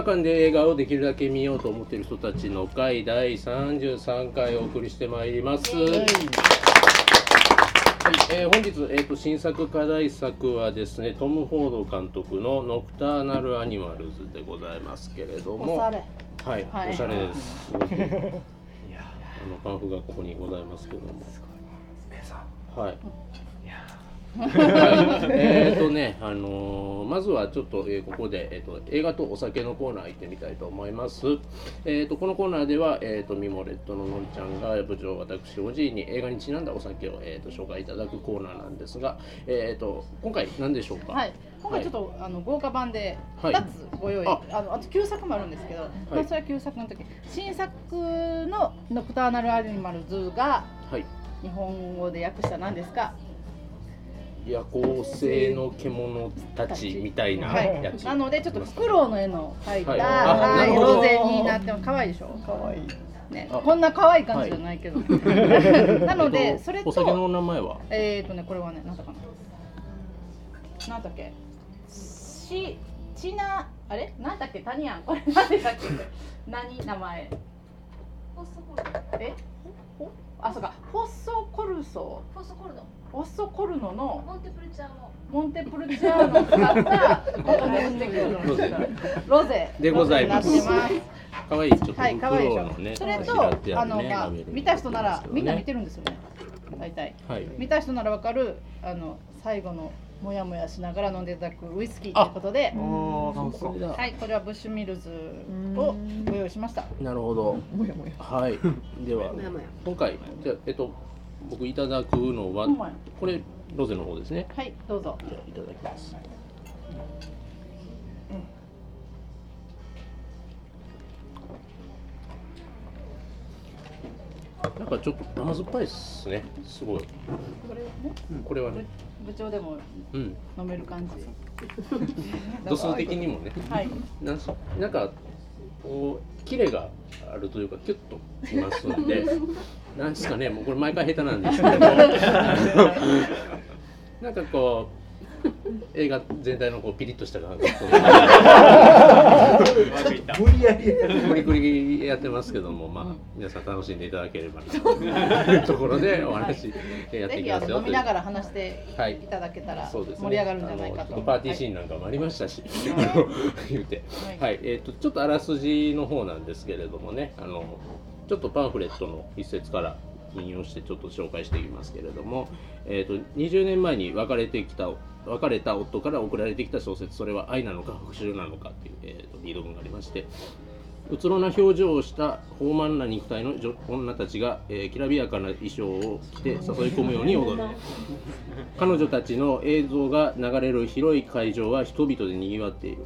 映画館で映画をできるだけ見ようと思っている人たちの会第33回お送りしてまいります。はい、えー本日、えー、と新作課題作はですねトム・フォード監督の「ノクターナル・アニマルズ」でございますけれどもおしゃれはい、はいおしゃれです。すごくあのパンフがここにございますけども。はい。はい、えっとね、あのーまずはちょっと、えーここで、えー、と映画とお酒のコーナー行ってみたいと思います。えー、とこのコーナーでは、えー、とミモレットののりちゃんが部長私おじいに映画にちなんだお酒を、えー、と紹介いただくコーナーなんですが、えー、と今回何でしょうか？はい。今回ちょっと、あの豪華版ではい。2つご用意、あ。あのあと旧作もあるんですけど、まあそれは旧作の時。新作の「ノクターナル・アニマルズ」がはい。日本語で訳したら何ですか夜行性の獣たちみたいなはい。やつ。なのでちょっとフクロウの絵の描いた、はい。ロゼになっても可愛いでしょ？可愛い。ね。あ。こんな可愛い感じじゃないけど、なのえでそれとお酒の名前は？えーとねこれはねなんだかな。なんだっけ？ちちなあれ？なんだっけ？タニアン。これ何でしたっけ？何名前？え？ほあそうかフォッソコルソフォッソコルドフォッソコルノのモンテプルチャーのモンテプルチャーノを使ったロゼロゼでございますロゼになってます可愛いちょっとはい、可愛いでしょ黒のね。それと、あの、まあ見た人なら、みんな見てる。るんですよね。大体。はい。見た人ならわかる、あの、最後の。もやもやしながら飲んでいただくウイスキーということで。はい、これはブッシュミルズをご用意しました。なるほど。もやもやはい。ではもやもや今回じゃあえっと僕いただくのはこれロゼの方ですね。はい、どうぞ。じゃあいただきます。なんかちょっと甘酸っぱいですね。すごい。これね、これはね。部長でもうん。飲める感じ。度数的にもね。はい。なんしなんかこうキレがあるというかキュッときますんで なんですかねもうこれ毎回下手なんですけど なんかこう 映画全体のこうピリッとした感じ。無理やりクリクリやってますけどもまあ皆さん楽しんでいただければなと。いう。ところでお話やっていきますよ飲みながら話してはいいただけたら、盛り上がるんじゃないかと。あのちょっとパーティーシーンなんかもありましたし、はい。言うて、ははい。い、えっ、とちょっとあらすじの方なんですけれどもね、あのちょっとパンフレットの一節から引用してちょっと紹介していきますけれども、えっ、と20年前に別れてきた別れた夫から送られてきた小説それは愛なのか復讐なのかっていう、えー、とリード文がありまして。うつろな表情をした豊満な肉体の女たちが、えーきらびやかな衣装を着て誘い込むように踊る彼女たちの映像が流れる広い会場は人々でにぎわっている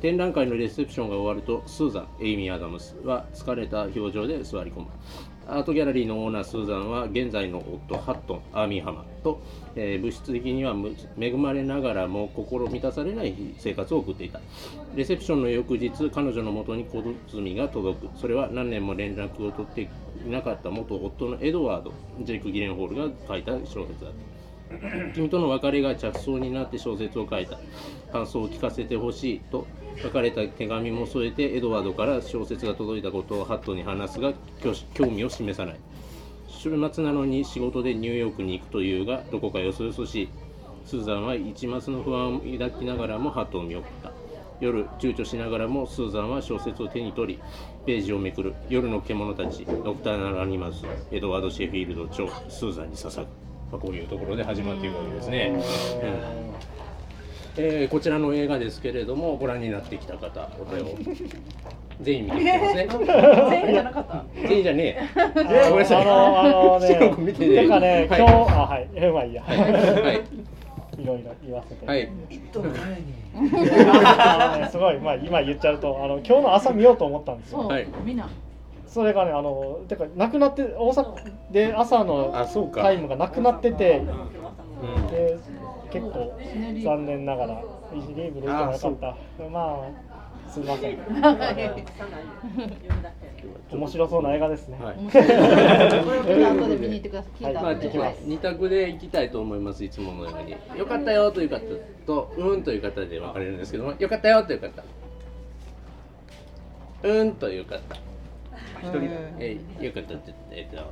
展覧会のレセプションが終わるとスーザンエイミー・アダムスは疲れた表情で座り込むアートギャラリーのオーナースーザンは現在の夫ハットンアーミー・ハマーと、えー物質的には恵まれながらも心満たされない生活を送っていた。レセプションの翌日彼女のもとに小包が届く。それは何年も連絡を取っていなかった元夫のエドワードジェイク・ギレンホールが書いた小説だった。君との別れが着想になって小説を書いた。感想を聞かせてほしいと書かれた手紙も添えてエドワードから小説が届いたことをハットに話すが興興味を示さない。週末なのに仕事でニューヨークに行くというがどこかよそよそしい。スーザンは一抹の不安を抱きながらもハットを見送った。夜躊躇しながらもスーザンは小説を手に取りページをめくる。夜の獣たちドクターナル・アニマルズエドワード・シェフィールド著スーザンに捧ぐ、まあ、こういうところで始まっていくわけですね、うんえーこちらの映画ですけれどもご覧になってきた方お手を 全員見てきてますね全員じゃなかった？全員じゃねえ。ごえめんなさい。あのあのね白く見てね。てかね、はい。今日あはい。えまあいいや、はい。はい。いろいろ言わせて、はいすごいまあ今言っちゃうとあの今日の朝見ようと思ったんですよ。はい、みんな。それがねあのてかなくなって大阪で朝のあそうか。タイムがなくなっててうん。で結構残念ながらイジリーブできてもよかった。まあすみません。面白そうな映画ですね、はい。面白い。これを聞いた後で見に行ってください。聞いたまあ、後で。はい。二択で行きたいと思いますいつものように。よかったよという方とうんという方で分かれるんですけどもよかったよという方。うんとよかった一人。えー、よかったってえっ、と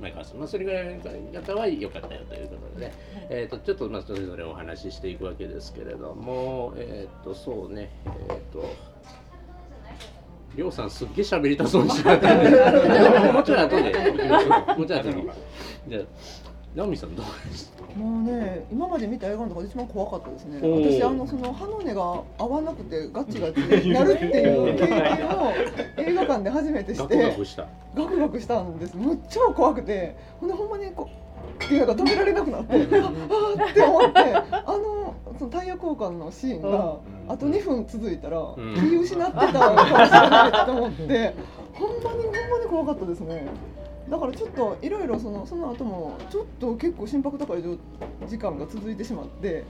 前川さん、まあ、それぐらいの方は良かったよということで、えー、とちょっとまあそれぞれお話ししていくわけですけれどもえっ、とそうねえっ、とりょうさんすっげえ喋りたそうにしてたん でもうちょい後でもうちょい後に じゃあ直美さんどうですかもうね今まで見た映画の中で一番怖かったですね。私あのその歯の根が合わなくてガチガチでなるっていう経験を映画館で初めてしガクてガクした。ガクガクしたんです。むっちゃ怖くて。ほんでほんまにこうっていうのが止められなくなってああって思ってあのそのタイヤ交換のシーンがあと2分続いたらん。気失ってたかもしれないと思ってほんまにほんまに怖かったですねだからちょっといろいろそのその後もちょっと結構心拍高い時間が続いてしまって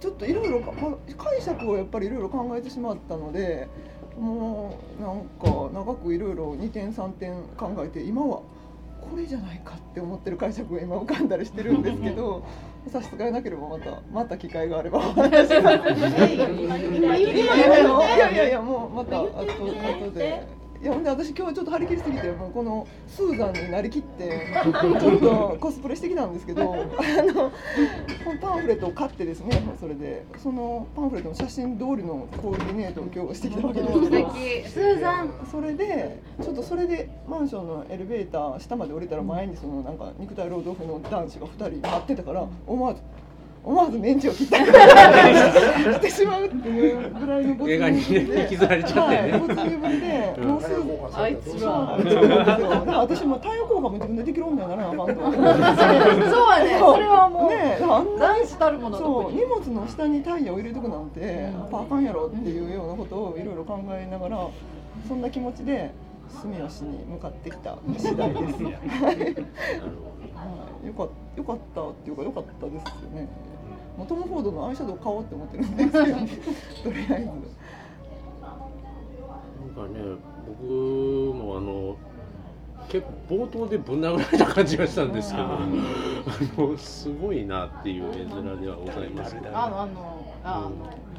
ちょっといろいろかま解釈をやっぱりいろいろ考えてしまったのでもうなんか長くいろいろ2点3点考えて今はこれじゃないかって思ってる解釈が今浮かんだりしてるんですけど 差し支えなければまたまた機会があれば。お話しさせて今言ってないいやいやいやもうまたあと後で。いやほんで私今日ちょっと張り切りすぎてもうこのスーザンになりきって ちょっとコスプレしてきたんですけどあのこのパンフレットを買ってですねそれでそのパンフレットの写真通りのコーディネートを今日してきたわけですけど素敵。スーザン。それでちょっとそれでマンションのエレベーター下まで降りたら前にそのなんか肉体労働婦の男子が2人待ってたから思わず思わずメンチを切ったし てしまうっていうぐらいの没映画にね引きずられちゃってね。はい、没入ぶりで、うん。もうすぐあいつそうらなんですよだから私も太陽効果も自分でできる女にならなあかんとそうやねそれはもうねえあんな男子たるものそう荷物の下にタイヤを入れとくなんて、うんパーカンやろっていうようなことをいろいろ考えながらそんな気持ちで住吉に向かってきた次第です。はい。よかよかったっていうかよかったですよね。もうトム・フォードのアイシャドウ買おうって思ってるんですけど、とりあえず。なんかね僕もあの結構冒頭でぶん殴られた感じがしたんですけど、あのすごいなっていう絵面ではございます。あのあのあの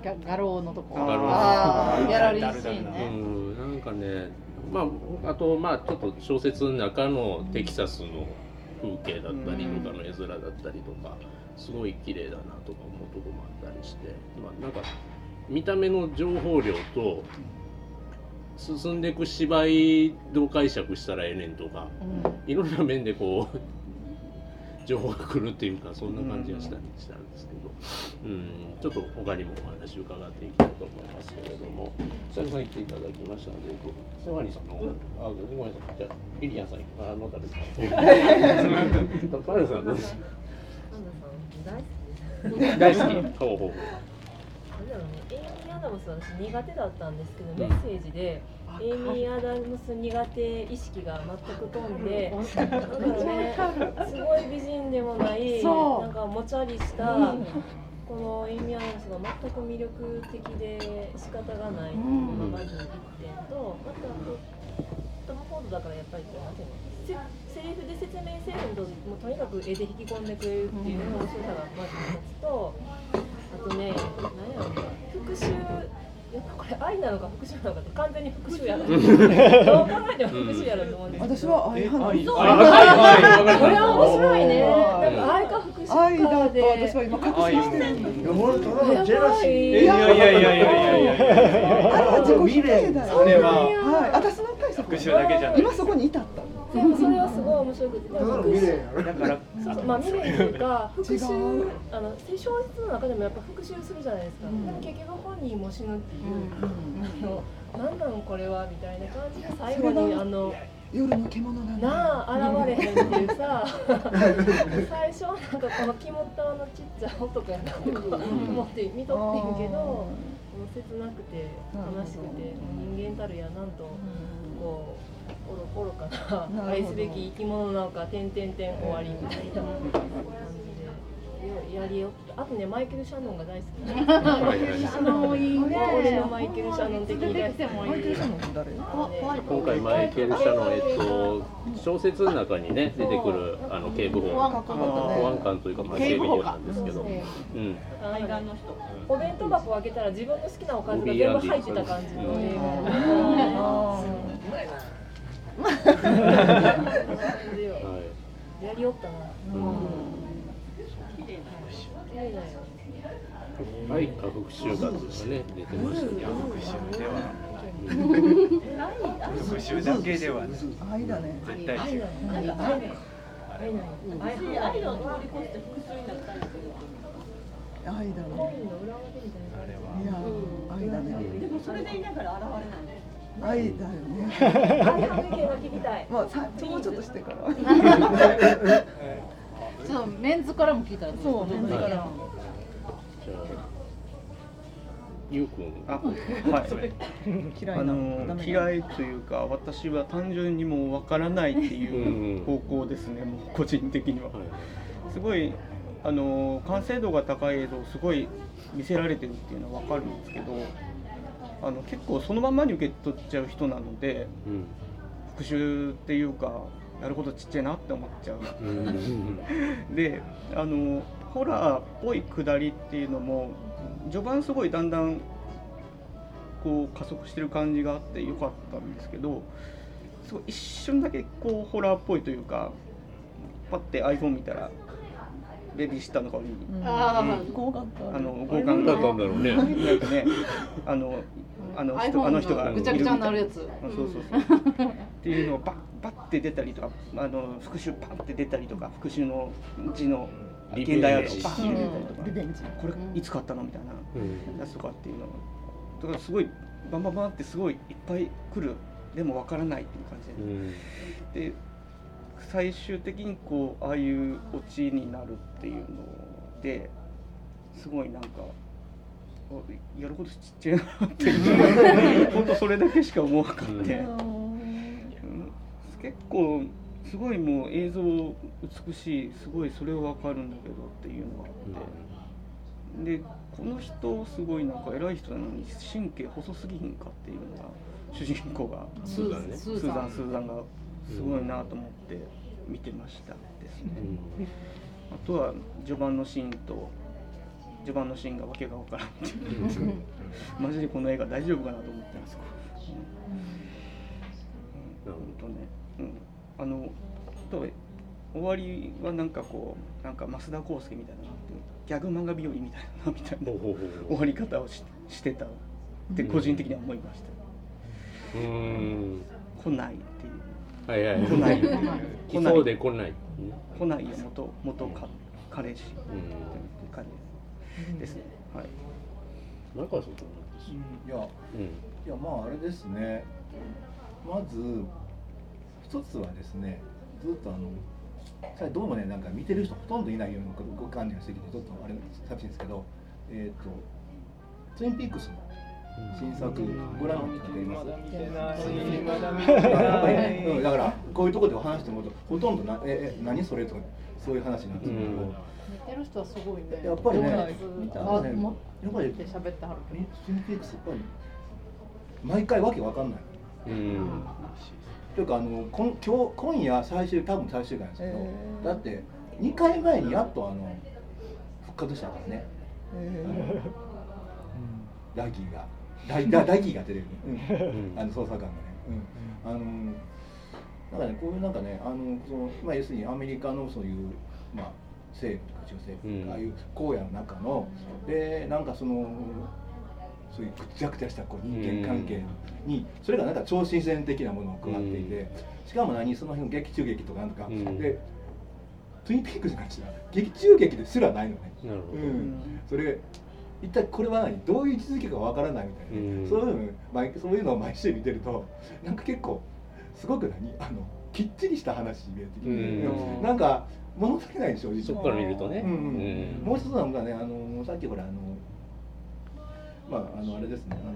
ガ画廊のとこ画廊あーギャラリーシーンうねん、なんかね、まあ、あと、まあ、ちょっと小説の中のテキサスの風景だったりとかの絵面だったりとか、すごい綺麗だなとか思うとこもあったりして、まあ、なんか見た目の情報量と進んでいく芝居どう解釈したらええねんとかいろんな面でこう 情報が来るっていうかそんな感じがしたりしたんですけど、うん、ちょっと他にもお話伺っていきたいと思いますけれども久々に来ていただきましたので瀬ワニさんのあごめんなさい。じゃあリリアンさんあの誰ですか。パンダさんどうです。か大好き。ほうほうほう。なんだろうね、エイミー・アダムスは私苦手だったんですけど、メッセージで、エイミー・アダムス苦手意識が全く飛んで、ね、すごい美人でもない、なんかもちゃりした、このエイミー・アダムスが全く魅力的で仕方がないっていうのがまず1点と、またトム・フォードだからやっぱりこうなんていうのせセリフで説明せんともうとにかく絵で引き込んでくれるっていう面白さがまず一つとあとね何やろな復讐やっぱこれ愛なのか復讐なのかって完全に復讐やろどう考えても復讐やろと思うんですけど私は愛派なんでこれは面白いねはいなんか愛か復讐愛だと私は今確信してるんです。いやもうただのジェラシーいいやいやいやいやいやいやあれは自己否定だよ。ははい、私の解釈復讐だけじゃない今そこに至った。でもそれはすごい面白くて。だのも復讐未練やろ。だからそうそうまあ未練というか復違讐うあの小説の中でもやっぱ復讐するじゃないですか、でも結局本人も死ぬっていう、あの何なのこれはみたいな感じが最後にあの夜の獣なんだ。なあ現れへんっていうさ 最初なんかこの肝っ玉のちっちゃい男やなってこう思って見とってんけど切なくて悲しくて人間たるやなんとこう愚愚かな愛すべき生き物なのか点々点終わりみたいな感じで。やりよあとねマイケル・シャノンが大好きな。んはいはいシャノンいいね俺のマイケル・シャノン的に大好きマイケル・シャノンって誰今回マイケル・シャノン、えっと、小説の中にね出てくるあの警部補。保安官保安官というか、まあ、警備員なんですけど、うん、お弁当箱を開けたら自分の好きなおかずが全部入ってた感じの。映画はやりよったな。うん綺麗だよ。い、愛か復讐かとかね出てましたね。復讐だけではね愛だね絶対違う愛だ愛だ愛だ愛を通り越して復讐になったんですけど。愛だね。あれはい。や愛だねでもそれでい。ながら現れない。愛だよね。愛反撃が聞きたい。まあさもうちょっとしてから。そうメンズからも聞いたらそうメンズから。ゆうくんあ はい。嫌いなあの嫌いというか私は単純にもうわからないっていう方向ですね、もう個人的には。はい。すごいあの完成度が高い映像をすごい見せられてるっていうのは分かるんですけどあの結構そのままに受け取っちゃう人なのでうん。復讐っていうかやることちっちゃいなって思っちゃう。うん。であのホラーっぽいくだりっていうのも序盤すごいだんだんこう加速してる感じがあってよかったんですけどすごい一瞬だけこうホラーっぽいというかパッて iPhone 見たらベビーシッターの顔に。あ怖かったあの交換だったんだろうね。なんかねあのあの人あの人がいるぐちゃぐちゃになるやつ。あそうそうそう。っていうのをバッバッて出たりとか、あの復讐パンって出たりとか、復讐の字のリベンジ。現代アートバッて出たりとか、リベンジ。これいつ買ったのみたいなうん。やつとかっていうの。だからすごいバンバンバンってすごいいっぱい来る。でもわからないっていう感じで。うん。で最終的にこうああいうオチになるっていうのですごいなんかあやることちっちゃいなっていう。本当それだけしか思わなかった、うん。うん。結構すごいもう映像美しいすごいそれはわかるんだけどっていうのがあって、でこの人すごいなんか偉い人なのに神経細すぎひんかっていうのが主人公が。スーザン。ね。ススーザンスーザンがすごいなと思って見てましたですね、あとは序盤のシーンと序盤のシーンがわけがわからんっていう。マジでこの映画大丈夫かなと思ってます、うん、本当ね、うん、あの終わりはなんかこうなんか増田康介みたいなギャグ漫画日和みたいなみたいな終わり方をししてたって個人的には思いました、うん。来ないっていうはいはい。来ない。来そうで来ない。来ないよ。元元か彼氏、うん。彼ですね。はい。前川さんどういやなんですいや。まああれですね。まず一つはですねずっとあのさどうもねなんか見てる人ほとんどいないようなご観念がしてきてちょっとあれ寂しいんですけどえっ、とツインピークスの新作ご覧になっていますだからこういうところで話してもほとんどなええ何それとかそういう話なんですけど、うん見てる人はすごいねやっぱりね見たやっぱりねもやっぱりって喋ってはるけどツインピークスやっぱり毎回わけわかんない。うんというかあのこん今日今夜最終多分最終回なんですけど、だって2回前にやっとあの復活したからねえダギーがダイダダギーが出てる、うん。うん。あの捜査官がね、うん、あのなんかねこういうなんかねあのそのまあ要するにアメリカのそういうまあ政府とか中政府とか、うん。ああいう荒野の中のでなんかそのそういうぐちゃぐちゃしたこう人間関係に、それがなんか超新鮮的なものを加わっていて、しかも何その辺の劇中劇とかなんとか、うん。でツインピークスに関しては劇中劇ですらないのね。なるほど。うん、それ一体これは何？どういう位置づけかわからないみたいな、うん。そういうの毎そういうのを毎週見てると なんか結構すごく何？あのきっちりした話に見えてきて、うん。なんか物足りない正直。そこから見るとね。うんうん。もう一つなのがねあのさっきほらあのまああのあれですねあの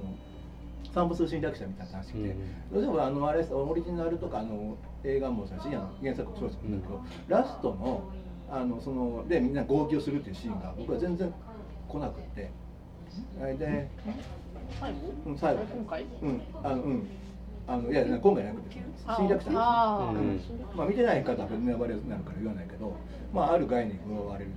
散歩する侵略者みたいな話して、どうしてもあのあれオリジナルとかあの映画もさしあの原作もそうですけど、ラストのあのそのでみんな号泣するっていうシーンが僕は全然来なくって。で最後うん最後。今回うんあのうん。あのいや今回なくて。侵略者まあ見てない方はネタバレになるから言わないけどまあある概念が奪われる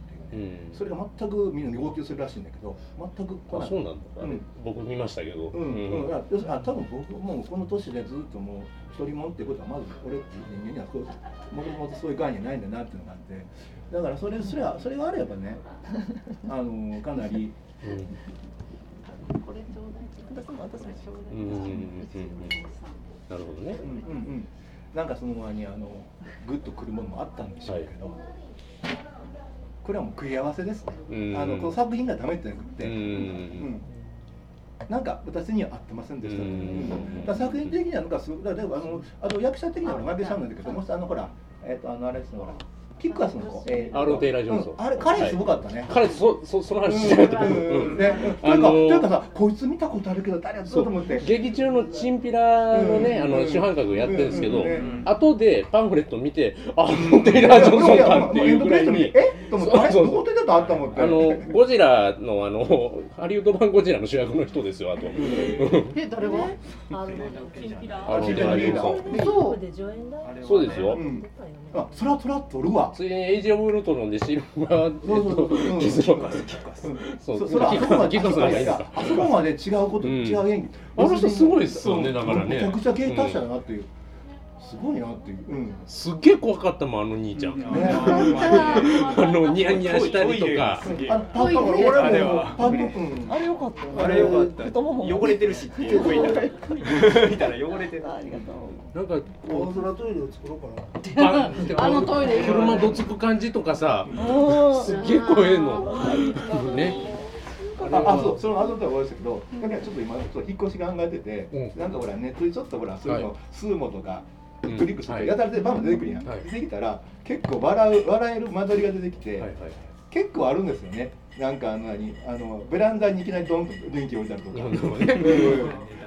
それが全くみんな号泣するらしいんだけど全く来ない。あそうなんだ、うん。僕見ましたけど、うん。うん、いや要するにあ多分僕もうこの年でずっともう一人もんっていうことはまず俺っていう人間にはこうもともとそういう概念ないんだなっていうのがあって。だからそれそれはそれがあればね あのかなり、これちょうだい私も私もちょううんうんうんうんうんなるほどねうんうんうん、なんかその前にあのグッとくるものもあったんでしょうけど、これはもう食い合わせですね、うん。あのこの作品がダメってなくて、うん。うん。なんか私には合ってませんでした、うん。うん。だ作品的にはなんかすごいだあのあと役者的にはマイケル・シャンなんだけどもしあのほらえっ、とあのあれですねほらキックアスのアーロンテイラージョンソンうんあれ彼すごかったね、彼そそその話してないと思う、うんうん。ね。あのなんかというかさこいつ見たことあるけど誰やったと思って。劇中のチンピラのね、うん。あの主犯格をやってるんですけど、後でパンフレットを見て、あのテイラー・ジョンソンかっていうぐらいに、え？と思って。あだとあった思って。あのゴジラのあのハリウッド版ゴジラの主役の人ですよ、あと。え誰が？あのチンピラ。あのテイラ。ー・ジョンソン。そう。で助演だそうですよ。うん。あそらそら取るわついにエイジ・オブ・ウルトロンでシルバー、そうそうそううんキスのそそうそれキカスなんかいいんですかあそこまで違うこと、うん違う演技。あの人すごいっすよねうんだからねめちゃくちゃ芸達者だなっていう、すごいなっていう、うん、すっげえ怖かったもん、あの兄ちゃん。ね。あのニヤニヤしたりとか。あパンパン俺もあれは。パンパンうん。あれよかったあれよかった。太もも汚れてるしっていう 見たら汚れてる。ありがとう。なんか大空トイレを作ろうかな。ああのトイレ車どつく感じとかさ、うん。すっげえ怖えの。ね。ああそうその後では思いましたけどだからちょっと今ちょっと引っ越し考えてて、うん。なんかほらネットでちょっとほらそういうの、はい。スーモとかうんクリックして、はい。やたらでバン出てくるやん、はい。出てきたら結構笑う笑える間取りが出てきて。結構あるんですよね。なんかあの何あのベランダにいきなりドンと電気置いてあるとか、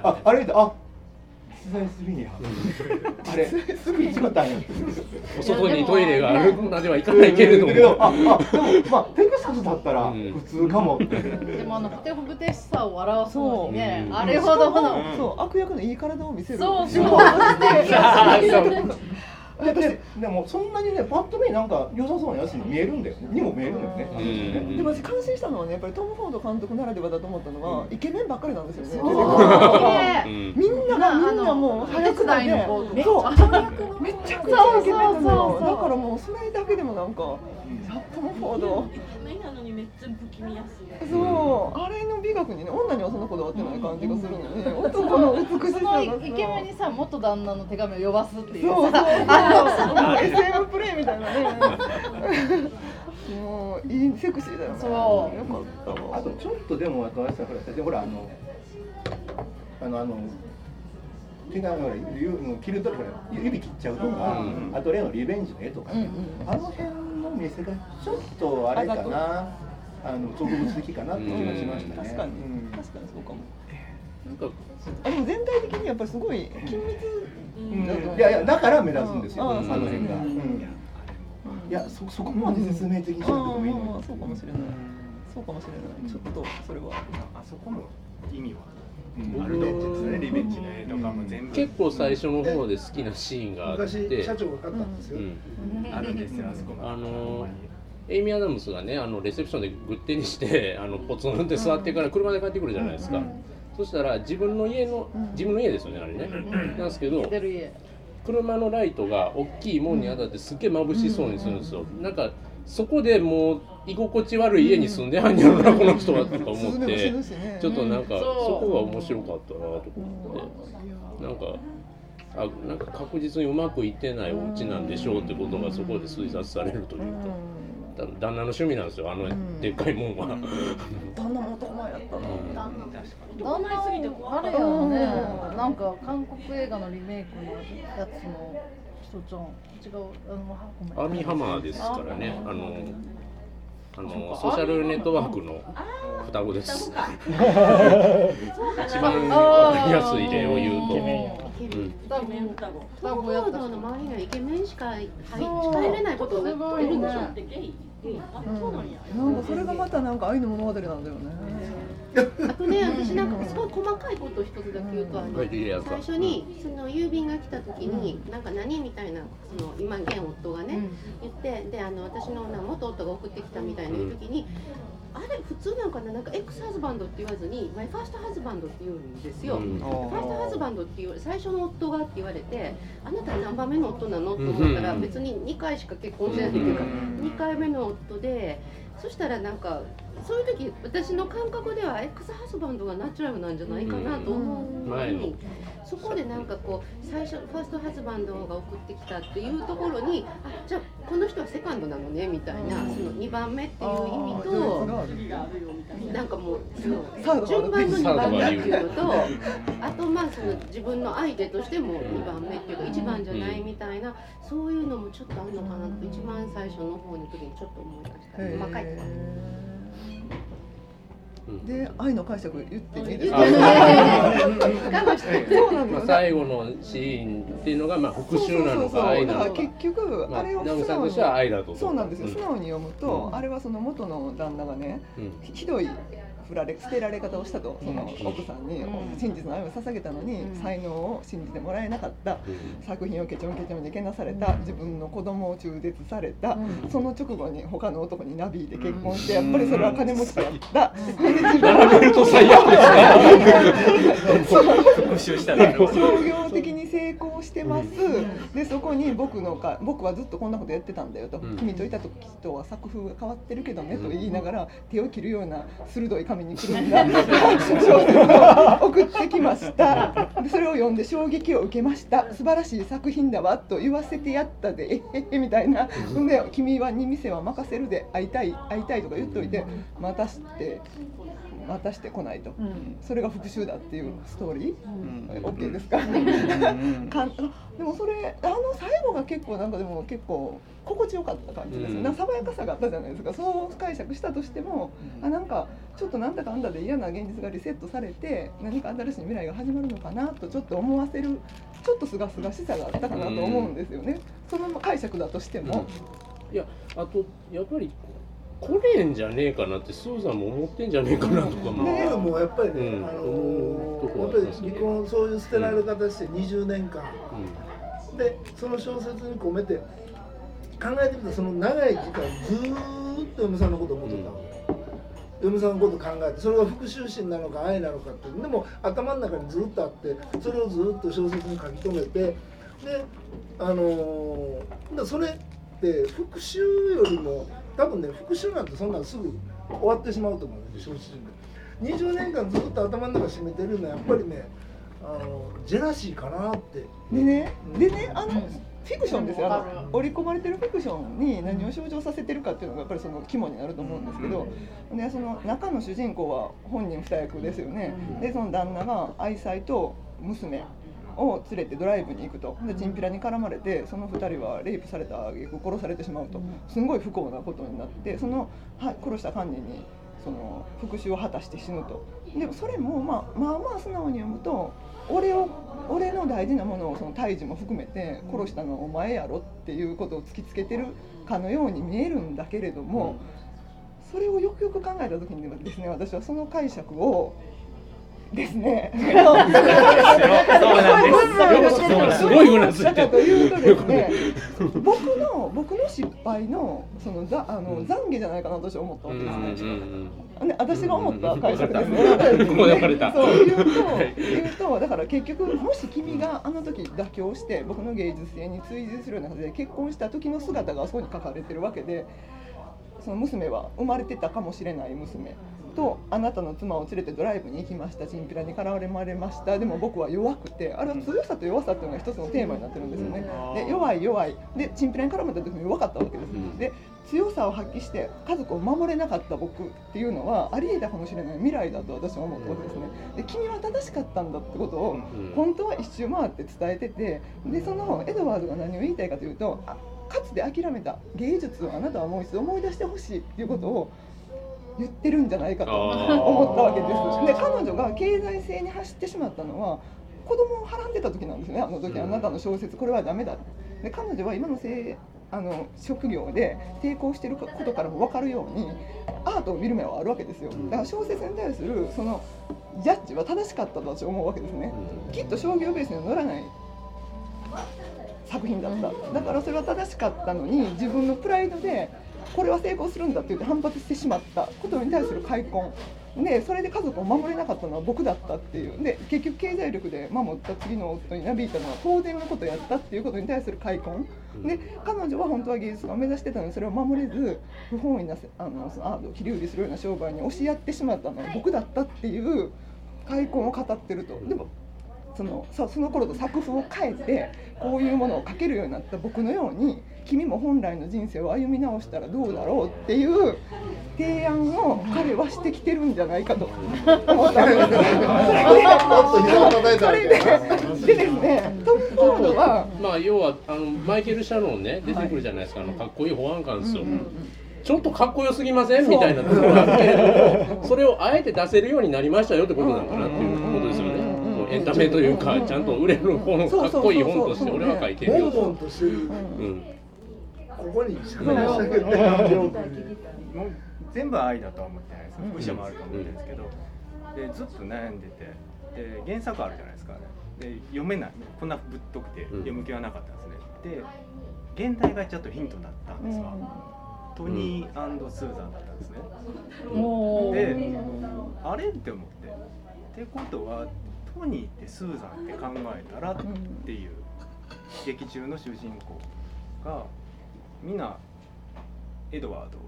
あ歩いてあ取材するんやあれすぐ違ったん。や お外にトイレがあるまではいかないけれどだけども。ああでもまあテクサスだったらうん。普通かも。って、でもあのふてふてしさを表すのにねそうあれほどの。そう悪役のいい体を見せる。そうそう でででもそんなにねパッと見なんか良さそうなやつに見えるんだよね。にも見えるんだよね。うん。でも私感心したのはねやっぱりトム・フォード監督ならではだと思ったのは、イケメンばっかりなんですよね。う。んみんながみんなもうお手伝いの子でそう。めちゃくちゃイケメンなのよ。だからもうそれだけでもなんかトム・フォード不気味やしそう。あれの美学にね女にはそんなこだわってない感じがするのね。男の美しさそがのイケメンにさ元旦那の手紙を呼ばすっていう。そう。そう。さそう SM プレイみたいなね。もういいセクシーだよね。そう。よかったわあとちょっとでもあとあれさほらでほらあのあのあの手がほらゆもう切るとほら指切っちゃうとか、うん。あと例のリベンジの絵とか、ね。あの辺の見せがちょっとあれかなあの特物的かなって気がしましたね、確かに。うん。確かにそうかも。なんかあでも全体的にやっぱりすごい緊うん。密いやいやだから目立つんですよ、うん。あの辺が、うん。いやそそこまで説明的にしなくてもいいのに、ああそうかもしれない。そうかもしれない。ちょっとそれは。あそこの意味は？うん。あるねですねリベンジの絵とかも全部。結構最初の方で好きなシーンがあって。昔社長が買ったんですよ、うん。あるんですよあそこあのエイミー・アダムスがねあのレセプションでぐってにして あのポツンって座ってから車で帰ってくるじゃないですか、そしたら自分の家の自分の家ですよねあれね、なんですけど車のライトが大きいもんに当たってすっげえ眩しそうにするんですよ、なんかそこでもう居心地悪い家に住んではんやろなこの人はとか思ってちょっとなん。かそこが面白かったなとか思ってなん。かあなん。か確実にうまくいってないお家なん。でしょうってことがそこで推察されるというか旦那の趣味なんですよ。あのでっかいもん。は。旦那も男前やったな旦那すぎてあれやのねなんか韓国映画のリメイクのやつの人ちゃん。違う。あのごめんアーミーハマーですからね。あのあのソーシャルネットワークの双子です。一番わかりやすい例を言うと。双子双子双子東やった。の周りにはイケメンしか入れないことになってるんでしょ。なんかそれがまたなんか愛の物語なんだよね。あとね私なんかすごい細かいことを一つだけ言うとあのはいいいやつ最初にその郵便が来た時になんか何みたいなその今現夫がね言ってであの私のな元夫が送ってきたみたいな時にあれ普通なんかななんかエクスハズバンドって言わずにマイファーストハズバンドって言うんですよ。うん。ファー。ストハズバンドって言われ最初の夫がって言われてあなた何番目の夫なの？と思ったらうん。別に2回しか結婚してないっていうか2回目の夫でそしたらなんかそういう時私の感覚ではエクスハズバンドがナチュラルなんじゃないかなと思うのにそこでなんかこう最初ファーストハズバンドが送ってきたっていうところにあじゃあこの人はセカンドなのねみたいなその2番目っていう意味と。なんかもう順番の2番目っていうのとあとまあその自分の相手としても2番目っていうか1番じゃないみたいなそういうのもちょっとあるのかなと一番最初の方の時にちょっと思い出した。細かいで愛の解釈言っていいです言かってね我慢してまあ、そうなんです よ最後のシーンっていうのがまあ復讐なのか愛なだからのか。結局、まああれを素直に。そうなんですよ、うん。素直に読むと、うん。あれはその元の旦那がねひどい振られ捨てられ方をしたとそのうん奥さんにうん。真実の愛を捧げたのに、うん。才能を信じてもらえなかった。うん。作品をケチョンケチョンにけなされた。自分の子供を中絶された、その直後に他の男にナビーで結婚して、やっぱりそれは金持ちだった、並べると最悪です 復習したら。商業的に成功してます、でそこに僕のか僕はずっとこんなことやってたんだよと、うん。君といた時とは作風が変わってるけどねと言いながら手を切るような鋭い紙にくるんだ小説を送ってきました。でそれを読んで衝撃を受けました。素晴らしい作品だわと言わせてやったで。えへへみたいな、で君はに店は任せるで会いたい会いたいとか言っといてまたしてまたして来ないと、それが復讐だっていうストーリー、OK ですか、かんでもそれあの最後が結構なんかでも結構心地よかった感じですよ、うん。なんか爽やかさがあったじゃないですか。そう解釈したとしても、あなんかちょっとなんだかんだで嫌な現実がリセットされて何か新しい未来が始まるのかなとちょっと思わせるちょっとすがすがしさがあったかなと思うんですよね、その解釈だとしても、いやあとやっぱり来れんじゃねえかなってスーザンも思ってんじゃねえかなとかも、ねでもやっぱりね、うんあの思うとこはやっぱり離婚そういう捨てられ方して20年間、うでその小説に込めて考えてみたらその長い時間ずーっと嫁さんのことを思ってたわけ、嫁さんのことを考えてそれが復讐心なのか愛なのかってでも頭の中にずっとあってそれをずっと小説に書き留めてであのーだそれって復讐よりも多分ね復讐なんてそんなんすぐ終わってしまうと思うんですよ小説で20年間ずっと頭の中占めてるのはやっぱりねあのジェラシーかなって。でねでねあのフィクションですよ。あの織り込まれてるフィクションに何を象徴させてるかっていうのがやっぱりその肝になると思うんですけど、でその中の主人公は本人二役ですよね、でその旦那が愛妻と娘を連れてドライブに行くと。でチンピラに絡まれてその2人はレイプされた挙句殺されてしまうと。すんごい不幸なことになってそのは殺した犯人にその復讐を果たして死ぬと。でもそれも、まあ、まあまあ素直に読むと俺を俺の大事なものをその胎児も含めて殺したのはお前やろっていうことを突きつけてるかのように見えるんだけれども、それをよくよく考えた時にですね私はその解釈をですね。すごいうなずいてるだというとですね、僕の僕の失敗のそのざあの懺悔じゃないかなと私は思ったわけですね。ね、私が思った解釈です。ね。そう言うと言うとだから結局もし君があの時妥協して僕の芸術性に追随するような形で結婚した時の姿があそこに書かれてるわけで。その娘は生まれてたかもしれない娘とあなたの妻を連れてドライブに行きました。チンピラに絡まれました。でも僕は弱くてあれは強さと弱さっていうのが一つのテーマになってるんですよね。で弱い弱い。でチンピラに絡まれた時も弱かったわけです。で強さを発揮して家族を守れなかった僕っていうのはありえたかもしれない未来だと私は思ったわけですね。で君は正しかったんだってことを本当は一周回って伝えててでそのエドワードが何を言いたいかというとあかつて諦めた芸術をあなたはもう一度思い出してほしいっていうことを言ってるんじゃないかと思ったわけです。で彼女が経済性に走ってしまったのは子供をはらんでた時なんですね。あの時あなたの小説これはダメだで彼女は今のせいあの職業で抵抗してることからも分かるようにアートを見る目はあるわけですよ。だから小説に対するそのジャッジは正しかったと私は思うわけですね。きっと商業ベースには乗らない作品だった。だからそれは正しかったのに自分のプライドでこれは成功するんだって言って反発してしまったことに対する開墾。でそれで家族を守れなかったのは僕だったっていう。で結局経済力で守った次の夫になびいたのは当然のことをやったっていうことに対する開墾。で彼女は本当は芸術家を目指してたのにそれを守れず不本意なせあのそのアートを切り売りするような商売に押しやってしまったのは僕だったっていう開墾を語ってると。でもそのさその頃と作風を変えてこういうものを書けるようになった僕のように君も本来の人生を歩み直したらどうだろうっていう提案を彼はしてきてるんじゃないかと。思ったんですそれでそれでですねトム・フォードはまあ要はあのマイケル・シャノンね出てくるじゃないですか、あのかっこいい保安官ですよ、ちょっとかっこよすぎませんみたいなところがあるけれどもそれをあえて出せるようになりましたよってことなのかなっていうことですよね、もうエンタメというかちゃんと売れる本かっこいい本として俺は書いてるよとしてるうんここにしゃべらせてくれたもう全部愛だとは思ってないです。福祉もあると思ってるんですけど、でずっと悩んでてで原作あるじゃないですかで読めない。こんなぶっとくて読む気はなかったんですね、で現代がちょっとヒントだったんですわ、トニースーザンだったんですね、であれって思ってってことはトニーってスーザンって考えたらっていう劇中の主人公がみんなエドワード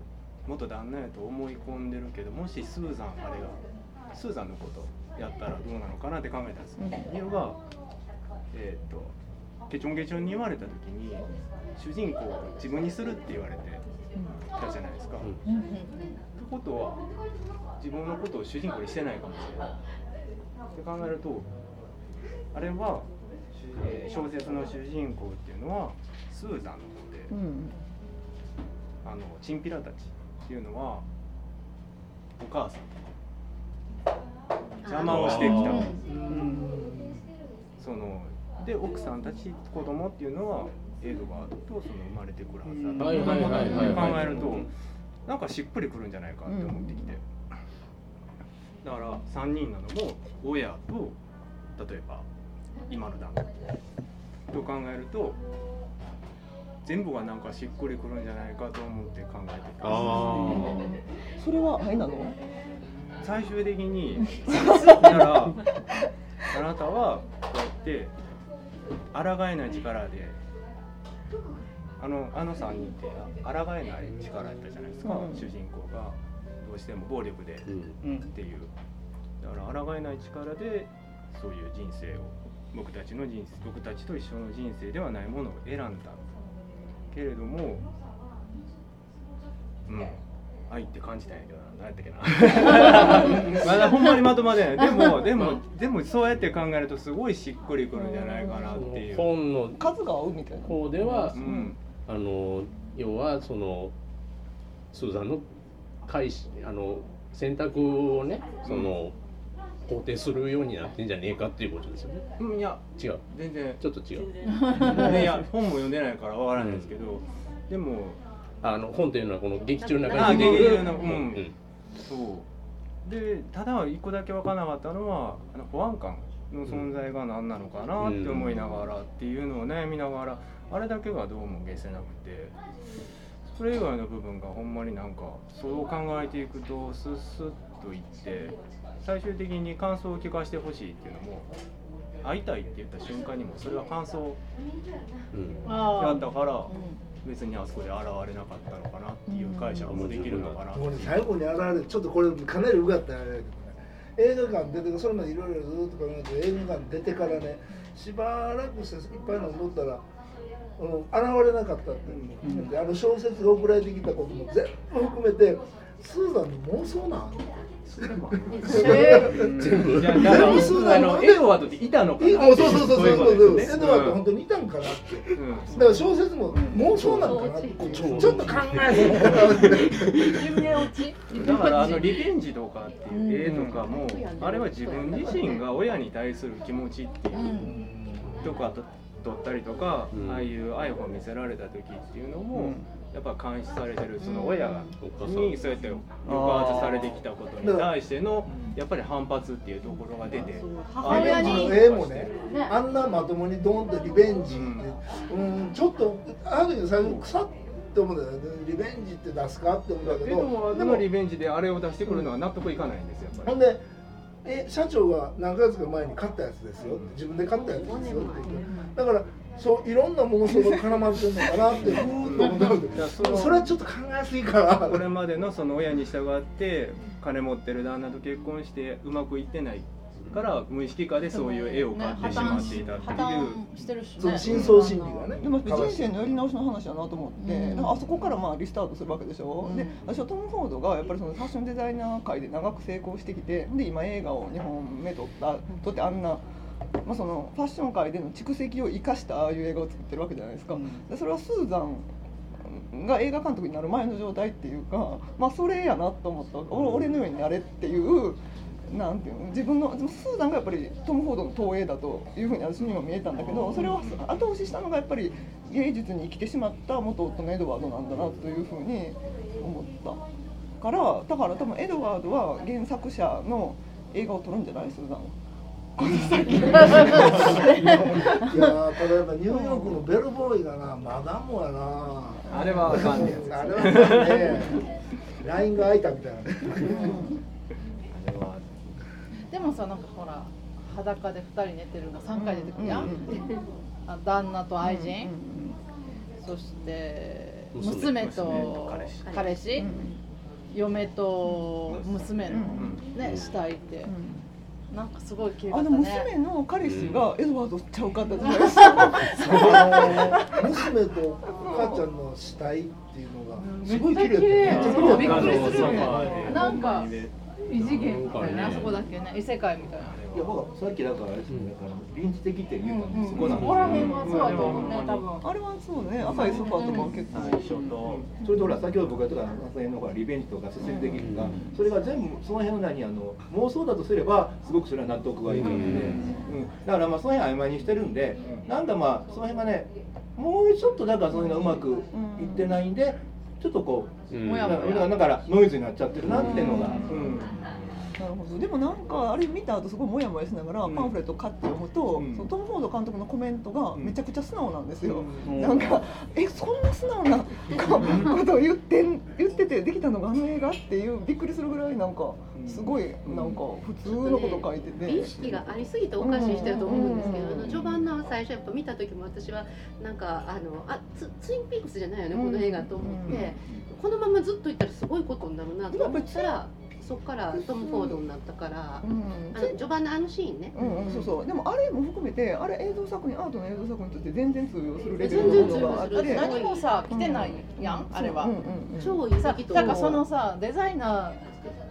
元旦那やと思い込んでるけどもしスーザンあれがスーザンのことやったらどうなのかなって考えたんですよ。理由がえーっとケチョンケチョンに言われた時に主人公を自分にするって言われてたじゃないですか。ってことは自分のことを主人公にしてないかもしれない。って考えるとあれは、えー小説の主人公っていうのはスーザンの方で。あのチンピラたちっていうのはお母さん邪魔をしてきた。そので奥さんたち子供っていうのはエドワードとその生まれてくるはずだった。はいはいはいはいはい。考えるとなんかしっくりくるんじゃないかって思ってきて。だから3人なのも親と例えば今の旦那と考えると全部がなんかしっくりくるんじゃないかと思って考えてた。それは愛なの？最終的に ならあなたはこうやって抗えない力であのあの3人って抗えない力やったじゃないですか、うん。主人公が。どうしても暴力で、っていう。だから抗えない力でそういう人生を僕たちの人生僕たちと一緒の人生ではないものを選んだけれどもうん。愛って感じたんやけどな。何やったっけな。まだほんまにまとまってない。でも でもでもそうやって考えるとすごいしっくりくるんじゃないかなっていう。本の数が合うみたいな。方では、うん。あの要はそのスーザンの開始あの選択をねその、肯定するようになってんじゃねえかっていうことですよね。うんいや違う。全然。ちょっと違う。いや本も読んでないからわからないですけど、でもあの本というのはこの劇中のあ中に出てくる。劇中のうん。そう。でただ一個だけ分からなかったのはあの保安官の存在が何なのかなって思いながらっていうのを悩みながらあれだけがどうも消せなくて。それ以外の部分がほんまになんかそう考えていくとスッスッといって最終的に感想を聞かせてほしいっていうのも会いたいって言った瞬間にもそれは感想やったから別にあそこで現れなかったのかなっていう解釈もできるのかなもう。ね最後に現れてちょっとこれかなりうがったらあれだけどね映画館出てそれまでいろいろずっと考えて映画館出てからねしばらくしていっぱい飲んどったら、うん、現れなかったって、であの小説が送られてきたことも全部含めてスーザンの妄想なん？それもある全部じゃああのエドワードっていたのかなそうそうそうそうそうエドワード本当にいたん。かなってだから小説も妄想なのかなってちょっと考えて夢落ちだからあのリベンジとかっていう絵とかも、あれは自分自身が親に対する気持ちっていうとか撮ったりとか、ああいう愛を見せられた時っていうのも、やっぱ監視されてるその親にそうやって抑圧されてきたことに対してのやっぱり反発っていうところが出て母親に。絵もねねあんなまともにドーンとリベンジって、うん、ちょっとある時最初腐って思うんだよねリベンジって出すかって思うんだけどでものリベンジであれを出してくるのは納得いかないんですよやっぱり。ほんでえ社長が何ヶ月か前に買ったやつですよって自分で買ったやつですよって言って。だからそういろんな妄想が絡まってるのかなってふーっそれはちょっと考えすぎからこれまでのその親に従って金持ってる旦那と結婚してうまくいってないから無意識化でそういう絵を買ってしまっていたって破いう。綻してるしそのね深層心理がね。でも人生のやり直しの話だなと思って、うん。あそこからまあリスタートするわけでしょ、うん。で私はトム・フォードがやっぱりそのファッションデザイナー界で長く成功してきてで今映画を2本目撮った撮ってあんな、まあ、そのファッション界での蓄積を生かしたああいう映画を作ってるわけじゃないですか、でそれはスーザンが映画監督になる前の状態っていうかまあそれやなと思った。俺俺のようになれっていうなんていうの自分のスーザンがやっぱりトム・フォードの投影だというふうに私にも見えたんだけどそれを後押ししたのがやっぱり芸術に生きてしまった元夫のエドワードなんだなというふうに思ったからだから多分エドワードは原作者の映画を撮るんじゃない？スーザンは。いやーただやっぱニューヨークのベルボーイがなマダムやなあれは。あかんねあれは。あかんねラインが開いたみたいなねあれは。でもさなんかほら裸で二人寝てるの3回出てくるやん、あ旦那と愛人、そして娘娘と彼氏。彼氏、嫁と娘のね、うん。死体って、なんかすごい綺麗だあったね。の娘の彼氏がエドワードちゃうかったじゃないですあの娘と母ちゃんの死体っていうのがすごい綺麗だっためっちゃ綺麗。めっちゃ綺麗。びっくりする。よねなんか異次元みたいな、あそこだけね。異世界みたいな。いやさっきだからあれですよねだから臨時的って言うたんですそこら辺はそうだと思うね、多分。あれはそうね。赤いソファーとかは結構、最初とそれとほら先ほど僕が言ったあの辺のほらリベンジとか接戦的とか、それが全部その辺の何あの妄想だとすればすごくそれは納得がいくので、うん。だからまあその辺曖昧にしてるんで、なんかまあその辺がねもうちょっとだからその辺がうまくいってないんでちょっとこう、だからノイズになっちゃってるなっていうのが、うんなるほど。でもなんかあれ見た後すごいモヤモヤしながらうん。パンフレットを買って読むと、うん。そのトム・フォード監督のコメントがめちゃくちゃ素直なんですよ、うん。なんかえそんな素直なこことを言ってん言っててできたのがあの映画っていうびっくりするぐらいなんかすごいなんか普通のこと書いてて、美意識がありすぎておかしい人だと思うんですけど、うん。あの序盤の最初やっぱ見た時も私はなんかあのあツツインピークスじゃないよね、この映画と思って、このままずっといったらすごいことになるなと思ったらそこからトム・フォードになったから、うん。あの序盤のあのシーンね、うんうん、そうそう。でもあれも含めてあれ映像作品アートの映像作品として全然通用するレベルのものがあって。全然通用する。何もさ来てないやん、あれは。うんうんうん。超いいだからそのさデザイナ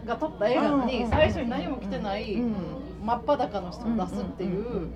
ーが撮った映画に最初に何も来てないうん真っ裸の人を出すっていう、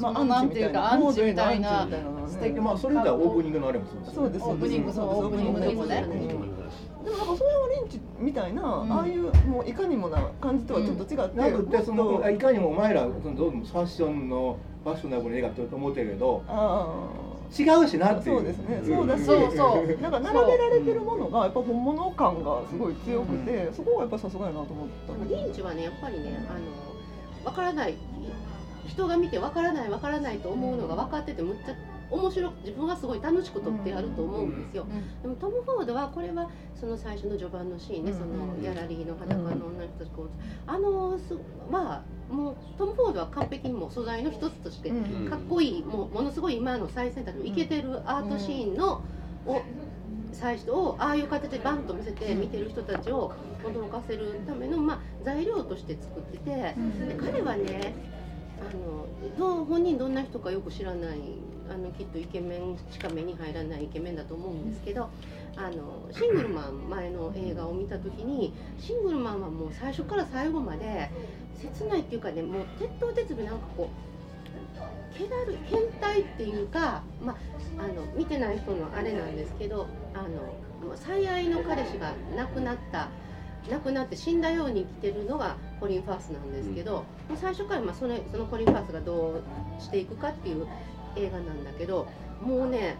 まあな。んていうかアンチみたいな素敵でまあそれではオープニングのあれもそうですそうですオープニングそうオープニングでもねう。んでもなんかそれはリンチみたいな、ん。ああいうもういかにもな感じとはちょっと違って、なくてそもっとのいかにもお前らそのどうファッションのファッショナブルな映画って思ってるけどあ違うしなっていう。あそうですね、そうだし、そうそう。なんか並べられてるものがやっぱ本物感がすごい強くて、そこがやっぱさすがやなと思った。リンチはねやっぱりねあの分からない。人が見て分からない分からないと思うのが分かっててむっちゃ面白く自分はすごい楽しく撮ってやると思うんですよ、でもトム・フォードはこれはその最初の序盤のシーンね、そのギャラリーの裸の女の人たちこうあのすはもうトム・フォードは完璧にもう素材の一つとしてうんかっこいいもうものすごい今の最先端のイケてるアートシーンのを最初をああいう形でバンと見せて見てる人たちを驚かせるための、まあ、材料として作っててで彼はねあのどう本人どんな人かよく知らないあのきっとイケメンしか目に入らないイケメンだと思うんですけどあのシングルマン前の映画を見た時にシングルマンはもう最初から最後まで切ないっていうかねもう鉄頭鉄尾なんかこう気だる変態っていうか、まあ、あの見てない人のあれなんですけどあのまあ最愛の彼氏が亡くなった亡くなって死んだように生きてるのがコリン・ファースなんですけど、もう最初からまあそのそのコリン・ファースがどうしていくかっていう映画なんだけどもうね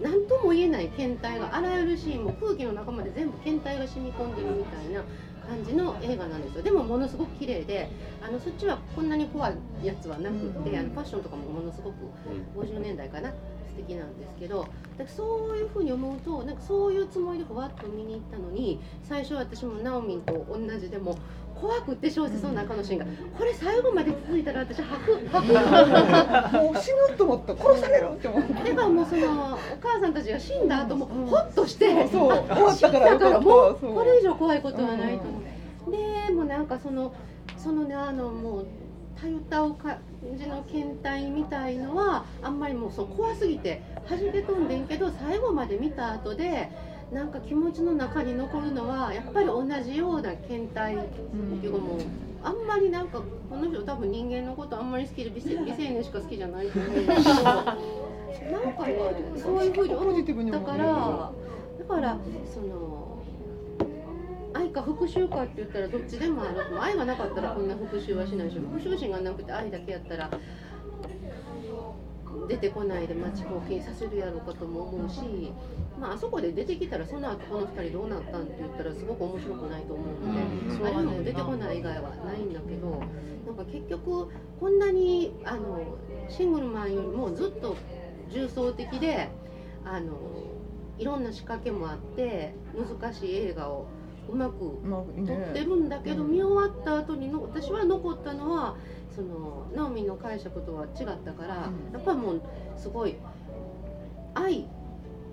何とも言えない検体があらゆるシーンも空気の中まで全部検体が染み込んでるみたいな感じの映画なんですよ。でもものすごく綺麗であのそっちはこんなに怖いやつはなくってあのファッションとかもものすごく50年代かな素敵なんですけどだそういうふうに思うとなんかそういうつもりでふわっと見に行ったのに最初私もナオミンと同じでも怖くって小説の中のシーンがこれ最後まで続いたら私吐く吐く。もう死ぬと思った殺されるって思ってだからもうそのお母さんたちが死んだ後もホッとして、そうあ終わったからもう。これ以上怖いことはないと思って、でもうなんかそのそのねあのもうたゆたう感じの検体みたいのはあん。まりもうそう怖すぎて弾け飛ん。でん。けど最後まで見た後でなん。か気持ちの中に残るのはやっぱり同じような検体っていうかもうあん。まりなん。かこの人多分人間のことあん。まり好きで美青未成年しか好きじゃないと思うん。ですけどなん。かねそういうふうに思ったからだからそのか復讐かって言ったらどっちでもある。愛がなかったらこんな復讐はしないし復讐心がなくて愛だけやったら出てこないで待ちぼうけさせるやろうかとも思うし、まああそこで出てきたらその後この2人どうなったんって言ったらすごく面白くないと思うので、うんああいうのも出てこない以外はないんだけどなんか結局こんなにあのシングルマンよりもずっと重層的であのいろんな仕掛けもあって難しい映画をうまく撮ってるんだけど、見終わった後にの私は残ったのはそのナオミの解釈とは違ったから、やっぱりもうすごい愛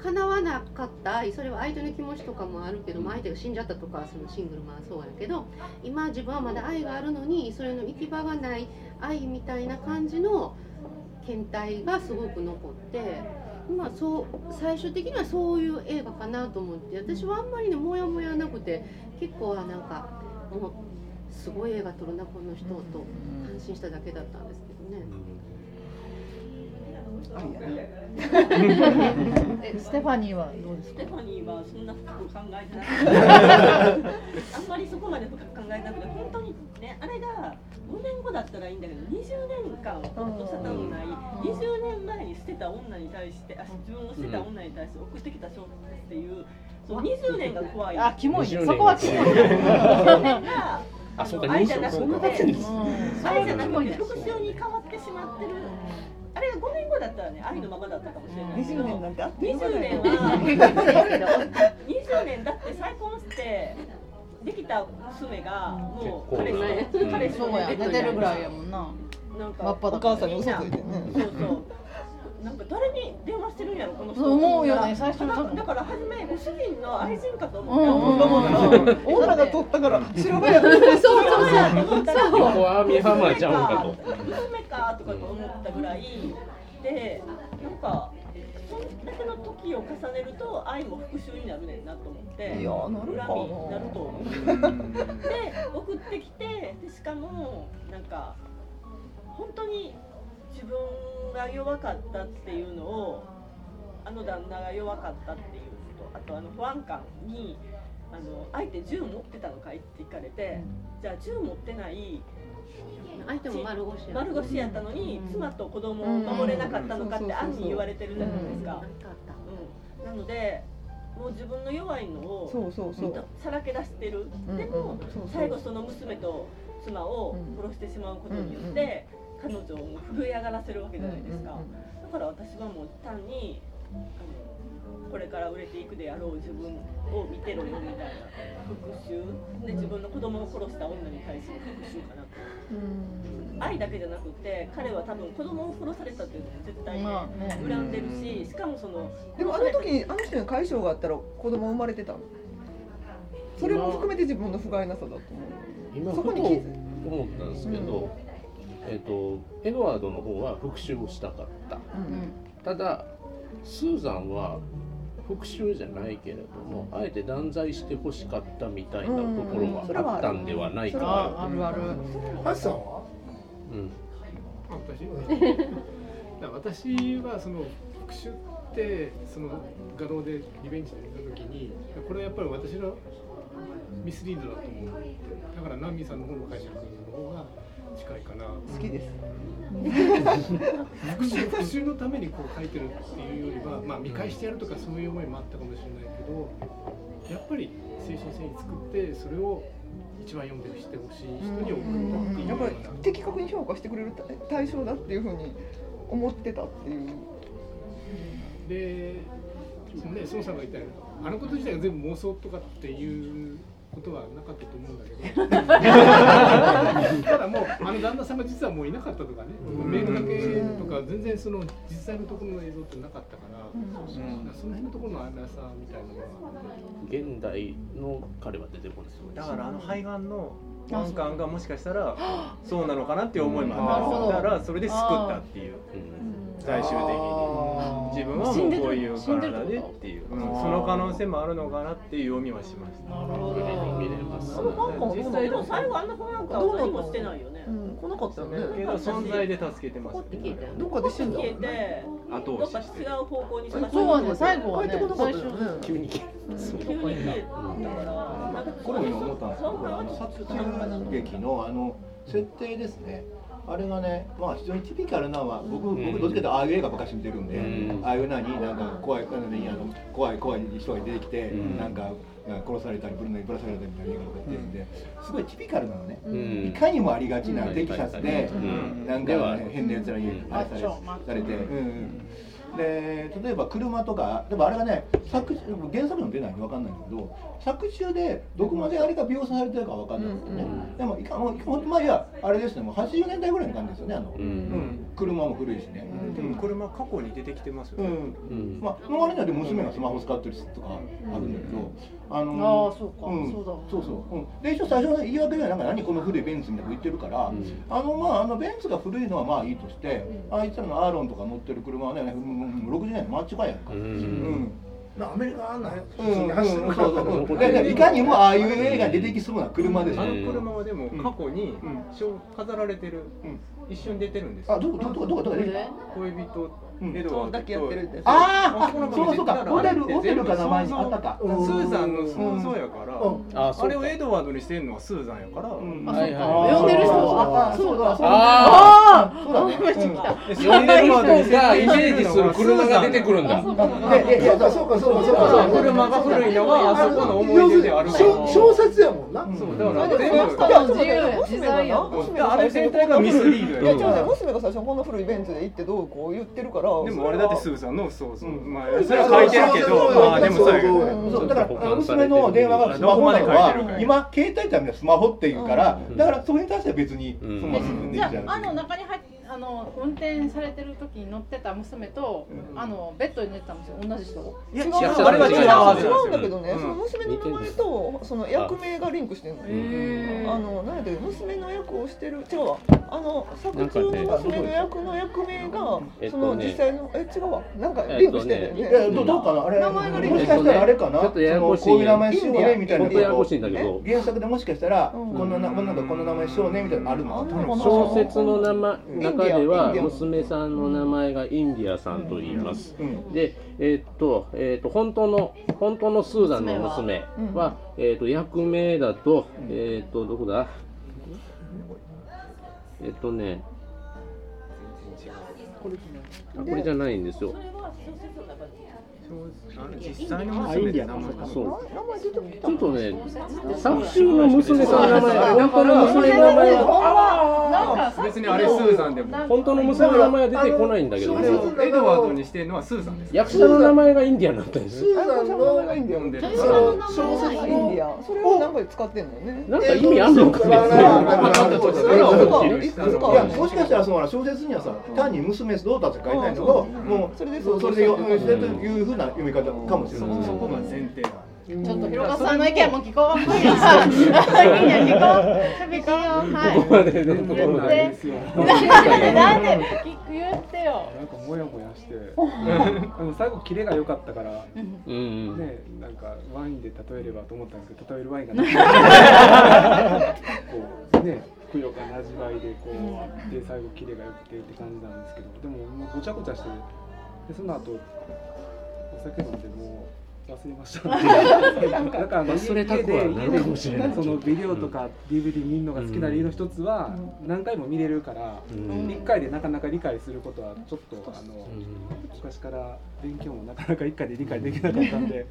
叶わなかった愛それは相手の気持ちとかもあるけども相手が死んじゃったとかそのシングルマンはそうやけど今自分はまだ愛があるのにそれの行き場がない愛みたいな感じの検体がすごく残って。まあ、そう最終的にはそういう映画かなと思って私はあんまりねモヤモヤなくて結構はなんかもうすごい映画撮るなこの人と感心しただけだったんですけどね。えステファニーはどうですステファニーはそんな深く考えてなくて。あんまりそこまで深く考えなくて本当にねあれが5年後だったらいいんだけど20年間ほっと沙汰のない。20年前に捨てた女に対してあ自分を捨てた女に対して送ってきた小説っていうその20年が怖い。あキモいね。20年。そこはキモい20年があそうか愛じゃなくててんです愛じゃなくて復讐に変わってしまってる。あれが5年後だったらね愛のままだったかもしれない。けど20年なんてあっという間20だよ年は 20年だって再婚してできた娘がもう彼氏彼氏とそうや寝てるぐらいやもんな。なんかお母さんに嘘ついてね。そうそう。なんか誰に電話してるんやろこの人。そう思うよね。最初だから初めご主人の愛人かと思うん。うん。女が取ったから白バやそうそうそう思ったらここは網浜ちゃうん。かと娘かとかと思ったぐらいでなん。かだけの時を重ねると愛も復讐になるねんなと思っていやなる恨みになると思う。で送ってきてでしかもなんか本当に自分が弱かったっていうのをあの旦那が弱かったっていうことあとあの保安官にあの相手銃持ってたのかいって聞かれて、じゃあ銃持ってない相手も丸腰や丸腰やったのに、妻と子供を守れなかったのかって暗に言われてるじゃないですか。うん。なのでもう自分の弱いのをそうそうそう。さらけ出してる、うん。でも、うんそうそう。最後その娘と妻を殺してしまうことによって、彼女を震え上がらせるわけじゃないですか、だから私はもう単にあのこれから売れていくであろう自分を見てろよみたいな。復讐？で自分の子供を殺した女に対する復讐かな。と。愛だけじゃなくて彼は多分子供を殺されたっていうのも絶対ねまあね。恨んでるししかもそのでもあの時にあの人に解消があったら子供生まれてたの？それも含めて自分の不甲斐なさだと思う。今そこに気づ思ったんですけど、えっ、とエドワードの方は復讐をしたかった、ただスーザンは復讐じゃないけれどもあえて断罪してほしかったみたいなところはあったんではないかな。ある。あるハチさんは？うん。私？私はその復讐ってその画廊でリベンジで見た時にこれはやっぱり私のミスリードだと思うだからナミさんの方の解釈の方が近いかな。好きです。復讐復讐のためにこう書いてるっていうよりはまあ見返してやるとかそういう思いもあったかもしれないけどやっぱり精神性に作ってそれを一番読んで知ってほしい人に送ったっていうよやっぱり的確に評価してくれる対象だっていうふうに思ってたっていう。で、そのね、孫さんが言ったように、あのこと自体が全部妄想とかっていうことはなかったと思うんだけど、ただもう、あの旦那さんが実はもういなかったとかね、メールだけとか、全然その実際のところの映像ってなかったから、その辺のところの曖昧さみたいなのは。現代の彼は出てこないだからあの肺がんのワンカンがもしかしたらそうなのかなっていう思いもあったからそれで救ったっていう最終的に自分はもうこういう体でっていう。うん。その可能性もあるのかなっていう読みはしました。見れますあのファンカンはどう実なの際でも最後あんな不安感は何もしてないよね。うん。来なかったよねけど存在で助けてますどっかで死んだ消えて、後どっか違う方向にしまそうはね最後はね帰ってこなかったよね。急に。消急に。消えたこれも今思ったんですけど殺虫劇のあの設定ですねあれがね、まあ非常にティピカルなのは僕僕どっちかというとああいう映画ばっかり見てるんで、うん。ああいうなになんか怖いなのにあの怖い怖い人が出てきて、うん。なんか殺されたりぶるのにぶら下げられたりみたいな映画とかやってるん。で、すごいティピカルなのね、うん。いかにもありがちなテキサスで、うん。なんか、ね、変なやつらにされて、うん。うんで例えば車とかでもあれがね作原作にも出ないんで分かんないんだけど作中でどこまであれが描写されてるか分かんないんですよね、でもいかもういやあれですねもう80年代ぐらいの感じですよねあの、うん。うん車も古いしね、でも車過去に出てきてますよね。うん。うん。まあ、周りにはでも娘がスマホ使ってる人とかあるんだけど、あのああそうか。ん。そうだそうそう、うん、で一応最初の言い訳ではなんか何この古いベンツみたいなこと言ってるから、うん。あのまああのベンツが古いのはまあいいとして、あいつらのアーロンとか乗ってる車はね、うんうん60年マッチバイやんか、ううん。んなアメリカあんなうん。うん。普通に走るそう。からいかにもああいう映画に出てきそうな車ですあよ、の車はでも過去に飾られてるうん。一緒に出てるんですよ。あどこどこどこどこどこで恋人うんエドワードと。だけやってるん。ですあーあこのそうそうか。ホテルホテルか名前にあったか。スーザンの想像やから、うん。あれをエドワードにしてるのはスーザンやから、呼んでる人ああそうだそうだあそうだね、うんで呼んでる人がイメージする車が出てくるんだ。でいやそうか。そうかそうかそうかそうか。車が古いのがあそこの思い出であるから小小説やもんな。そうだから全でも部自由自在やあれ全体がミスリードやいやちょっと待って娘が最初こんな古いベンツで行ってどうこう言ってるからでもあれだってスうーザンのそうそう、うん。まあそれは書いてるけどまあでもそうだから娘の電話がスマホなのは今携帯ってスマホっていうから、うん。だからそれに対しては別にそうん。のまま進んでいじゃああの中に入っあの運転されてる時に乗ってた娘と、あのベッドに寝てた娘同じ人。いや違うあれは違う違うん。だけどね、うん。その娘の名前とその役名がリンクしてるの。へあの何やったっけ娘の役をしてる。違うわ。あの作中の娘の役の役名が、えっとね。その実際のえ違うわ。なんかリンクしてるんだよね。いやどどうかなあれ名前がリンクもしかしたらあれかな、ちょっとややこしいこういう名前しようね。みたいなこしいんだけど原作でもしかしたら、うんこんななこん。なこんな名前しようねみたいなのあるの小説の名前中では娘さんの名前がインディアさんと言います。うん。で、えーっと、えーっと、本当の、本当のスーザンの娘は、えーっと、役名だと、えーっと、どこだ？えーっとね。あこれじゃないんですよ実際の娘って名前そう。ちょっとね、作中の娘さんの名前、本当の娘の名前は、なんか別にあれスーザンでも本当の娘の名前は出てこないんだけどあれをエドワードにしてるのはスーザンです役者の名前がインディアンだったんですス。ーザンの名前がいいんだよ。読んで小説インディアンそれをなんかで使ってんのよね。なんか意味あんのかね。いやもしかしたらその小説にはさ単に娘どうだって書いてないのをもうそれでそれでよそれというふうな読み方かもしれないそこが前提なんでちょっと広川さんの意見も聞こう。いいや聞こう。聞こう。はい。ここまでのところで言って。なんで聞く言ってよ。なんかモヤモヤして、でも最後キレが良かったから、ねなんかワインで例えればと思ったんですけど例えるワインがなくて こうねふくよかな味わいでこうあって最後キレが良くてって感じなんですけどでももうごちゃごちゃしてでその後お酒飲んでもう忘れました。だからあの忘れたくはなるかもしれない。家でそのビデオとか DVD 見るのが好きな理由の一つは何回も見れるからうん。一回でなかなか理解することはちょっとあの昔から勉強もなかなか一回で理解できなかったんで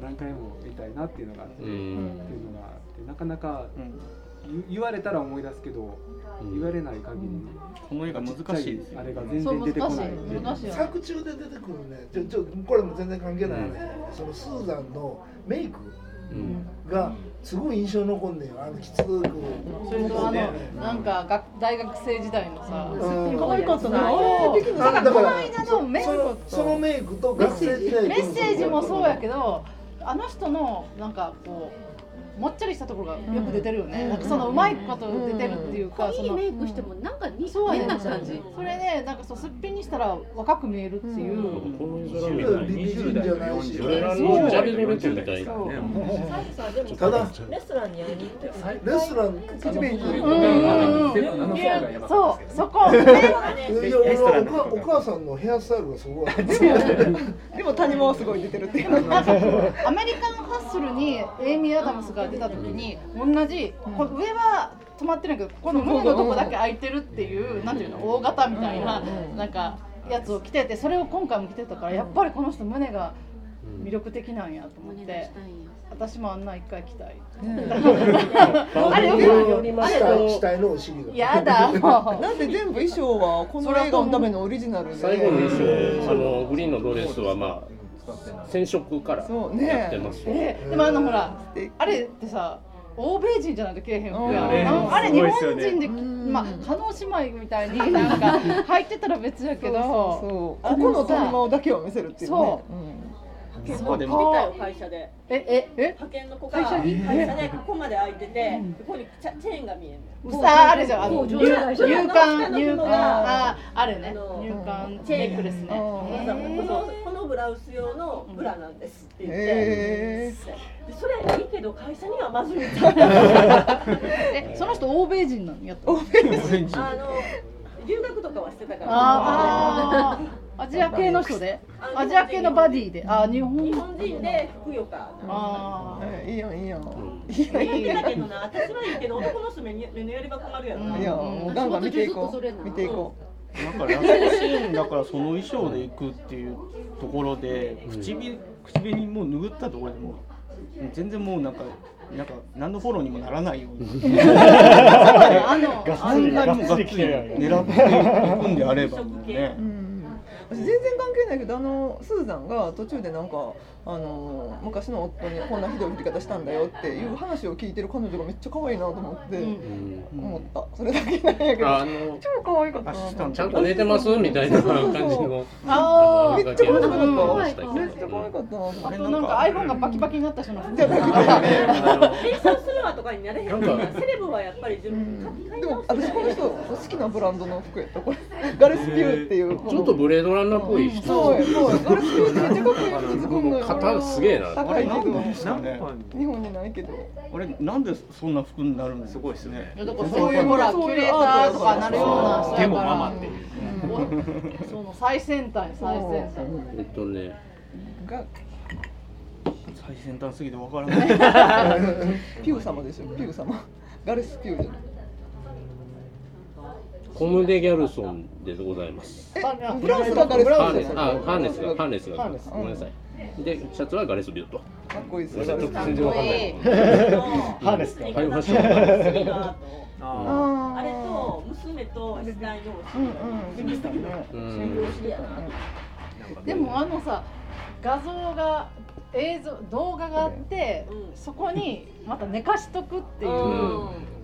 何回も見たいなっていうのがあってっていうのがあってなかなか言言われたら思い出すけど言われない限りこの映画難しいですよ。あれが全然出てこない。作中で出てくるね。ちょちょこれも全然関係ないね、そのスーザンのメイクがすごい印象に残んねんよ。あのきつく。それとあのなんか学大学生時代のさ、うん。可愛かったな。あだからだからこの間のメイク。とそのメイクと学生時代メッセージもそうやけど、あの人のなんかこう。もっちゃりしたところがよく出てるよね。うん。なんかそのうまいこと出てるっていうか、そのいいメイクしてもなんかにそう変な感じ。それね、なんかそうすっぴんにしたら若く見えるっていう。この絵柄みたいに20代じゃないし俺らのジャリドレッドみたいなさでもただレストランに会いに行ったよレストラン口弁うん。うんうんいやそう、そこ。ねいや俺はお母お母さんのヘアスタイルがすごい。でも谷間はすごい出てるっていう。アメリカンハッスルにエイミー・アダムスが出た時に同じこれ上は止まってないけどこの胸のとこだけ開いてるっていうなんていうの大型みたいななんかやつを着ててそれを今回も着てたからやっぱりこの人胸が魅力的なんやと思って私もあんな一回着たい。あれよくあれ死体のお尻が。やだ。なんで全部衣装はこの映画のためのオリジナルで。最後の衣装。あのグリーンのドレスはまあ染色からやってますえでもあのほらあれってさ欧米人じゃないとけえへん服やん。うんああれ日本人でまあ叶姉妹みたいになんか入ってたら別やけどそうここの谷間だけを見せるっていうね。そう派遣の子見たよ会社でえええ？派遣の子が会社に？会社でここまで開いててここにチェーンが見えるのさああれじゃん。あの入管入管ああるね。入管ネックレスね。このこのブラウス用のブラなんですって言って、それいいけど会社にはまずいみたいなえその人欧米人なの？やったあの留学とかはしてたから。ああアジア系の人で？アジア系のバディで？あ日本日本。人でふくよかあいいやんいいやん。いいだけどな私はいいけど男の人目に目のやりば困るやろな。いやもうガンガン見ていこう。見ていこなんかラストシーンだからその衣装で行くっていうところで唇唇もう拭ったところでもう全然もうなんかなんか何のフォローにもならないような あのあん。なにもがっつり狙っていくんであればね全然関係ないけどあのスーザンが途中でなんかあの昔の夫にこんなひどい振り方したんだよっていう話を聞いてる彼女がめっちゃ可愛いなと思って、思った。それだけなんやけどあの超可愛かった。なちゃんと寝てますみたいな感じのあめっちゃ可愛かった、うんめっちゃ可愛かった。なあとなんか。iPhone がバキバキになった人の服連想するわとかになれへん。か。らセレブはやっぱり自分でも私この人好きなブランドの服やった。これガレスピューっていうちょっとブレードランナーっぽい人。そうやそうや。ガレスピューってめっちゃかっこいい肩すげえな。あれなんでですかね。日本にないけど。あれなんでそんな服になるんですごいですね。いやだからそういうほらキュレーターとかなるような人やから。でもママっていう。うんその最先端最先端。えっとね。が。最先端すぎてわからない。ピュー様でしょピュー様。ガレスピューじゃない。コムデ・ギャルソンでございます。えフランスがガレスピュハーネスーじゃない。あハーネスが。ハーネスが。ごめんなさいでシャツはガレスビュートかっこいいですごめんなさいちょっとかっ全然わかんない。ハーネスか。ファイブファッションあああれと娘とのでもあのさ画像が映像動画があって、そこにまた寝かしとくっていう、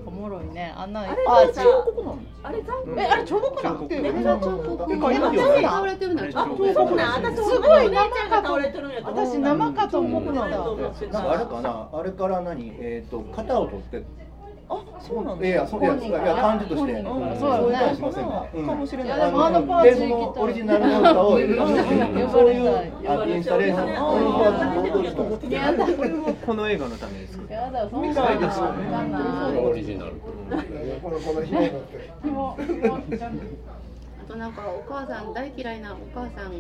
おもろいね。あんなあれあ彫刻なの？あれ残えあれ彫刻なんってめっちゃ彫刻。ええ書いてあるよね倒れてるのは彫刻なん私すごいお姉ちゃんが倒れてるんやと私生かと思ってた。なん。かあれかな？あれから何？えっ、と型を取ってあそうなんだ。いやそういやいや感じとして。そういう感じしませんか、うん。かもしれない。あのパーのオリジナルの歌をそういうあインスタレーションあこの映画のために作った。やだ。そんなオリジナル このこの紐になって紐紐あとなんかお母さん大嫌いなお母さん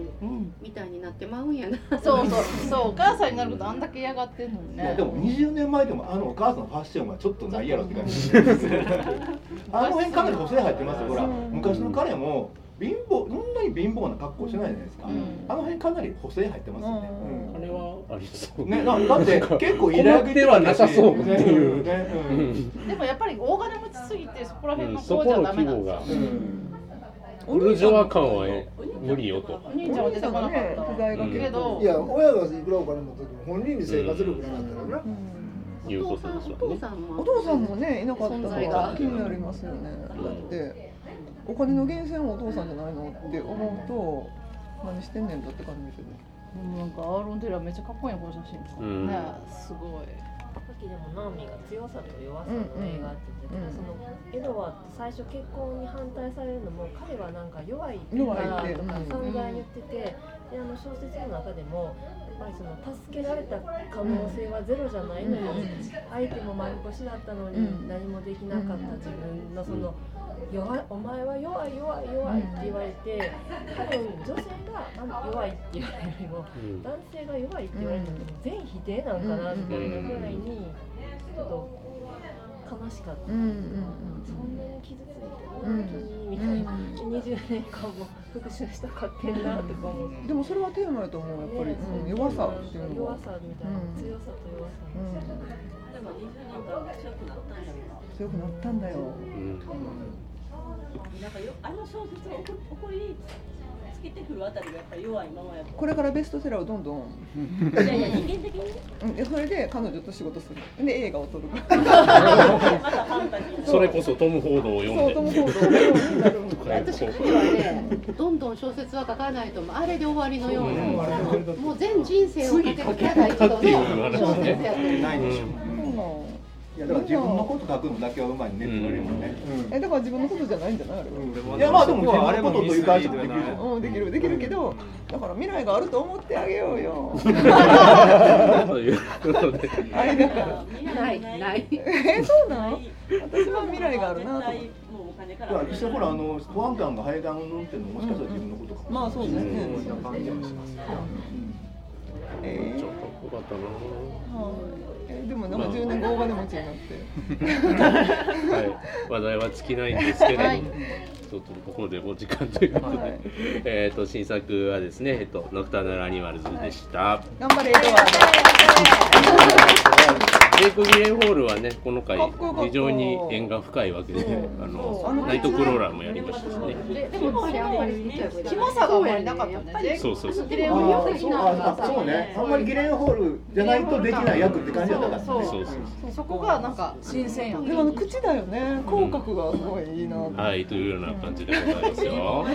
みたいになってまうんやな。そうそうそう。お母さんになることあんだけ嫌がってんのにね。でも20年前でもあのお母さんのファッションはちょっとないやろって感じ。あの辺かなり個性入ってますよ。ほら昔の彼も貧乏そんなに貧乏な格好してないじゃないですか、あの辺かなり補正入ってますよね、あれはありそう。ねなだって 結構入れ上げではなさそうっていう、ねうん。でもやっぱり大金持ちすぎてそこら辺のそ子じゃダメなん模ですよが、ブルジョワ感は無理よと。お兄ちゃんは出てこなかった。不在がけどいや親がいくらお金持ってても本人に生活力なかったらな、いうことですわね。お父さんも。ねいなかったから気になりますよね。だってお金の源泉はお父さんじゃないのって思うと何してんねんだって感じですよね。うん。なんかアーロン・テラーめっちゃかっこいいなこの写真、うん。ねすごい。さっきでもナオミが強さと弱さの映画って言ってた、そのエドワード最初結婚に反対されるのも彼はなんか弱いからとか散々言ってて、であの小説の中でもぱりその助けられた可能性はゼロじゃないのに、相手も丸腰だったのに何もできなかった自分のその弱いお前は弱い弱い弱いって言われて多分女性が弱いって言われるよりも、うん。男性が弱いって言われるのって全否定なんかなっていうぐらいにちょっと悲しかった、うんうんそんなに傷ついてうんみたいな、20年間も復讐したかってんなとか思って。でもそれはテーマやと思うやっぱり、うん、弱さっていうのは。弱さみたいな、うん。強さと弱さ。うん。でも20年間強くなったんやろ強くなったんだよ、うん。なんかよあの小説を起こりつけてくるあたりがやっぱり弱いままやと。これからベストセラーをどんどん。いやいや人間的に？ね うん。でそれで彼女と仕事する。で映画を撮る。それこそ。トム・フォードを読んで。そうトム・フォードを私はね、どんどん小説は書かないともうあれで終わりのような、もう全人生をかけてただ一度の小説やと思う。ないでしょうんいやだから自分のこと書くのだけはうまいねって言われるもんね、えだから自分のことじゃないんじゃないあれは、いやまあでも自分のことという感じもできるじゃんうん。できるできるけどだから未来があると思ってあげようよ。ということで。あれだからない。ない。えそうなん私は未来があるなと思って。もうお金かだからら実際ほらあの保安官が階段を乗ってるのももしかしたら自分のことかもしれない。まあそうですねんな感じはします。えーちょっとよかったな。はいえでもなんか10年後大金持ちになって。はい、話題は尽きないんですけれども、はい。ちょっとここでお時間ということで、はい。えっ、と新作はですね、えっとノクターナルアニマルズでした。頑張れ。エドワェイク・ギレンホールはね、この回非常に縁が深いわけで、あのナイトクローラーもやりましたしね。ででもやっぱりキモさがあんまりなかったねそうそうそう。綺麗あをーそうああそうね。あんまりギレンホールじゃないとできない役って感じだったから。ねそうそうそう。そこがなんか新鮮やでもあの口だよね。口角がすごいいいな。はい、というような感じでございますよ。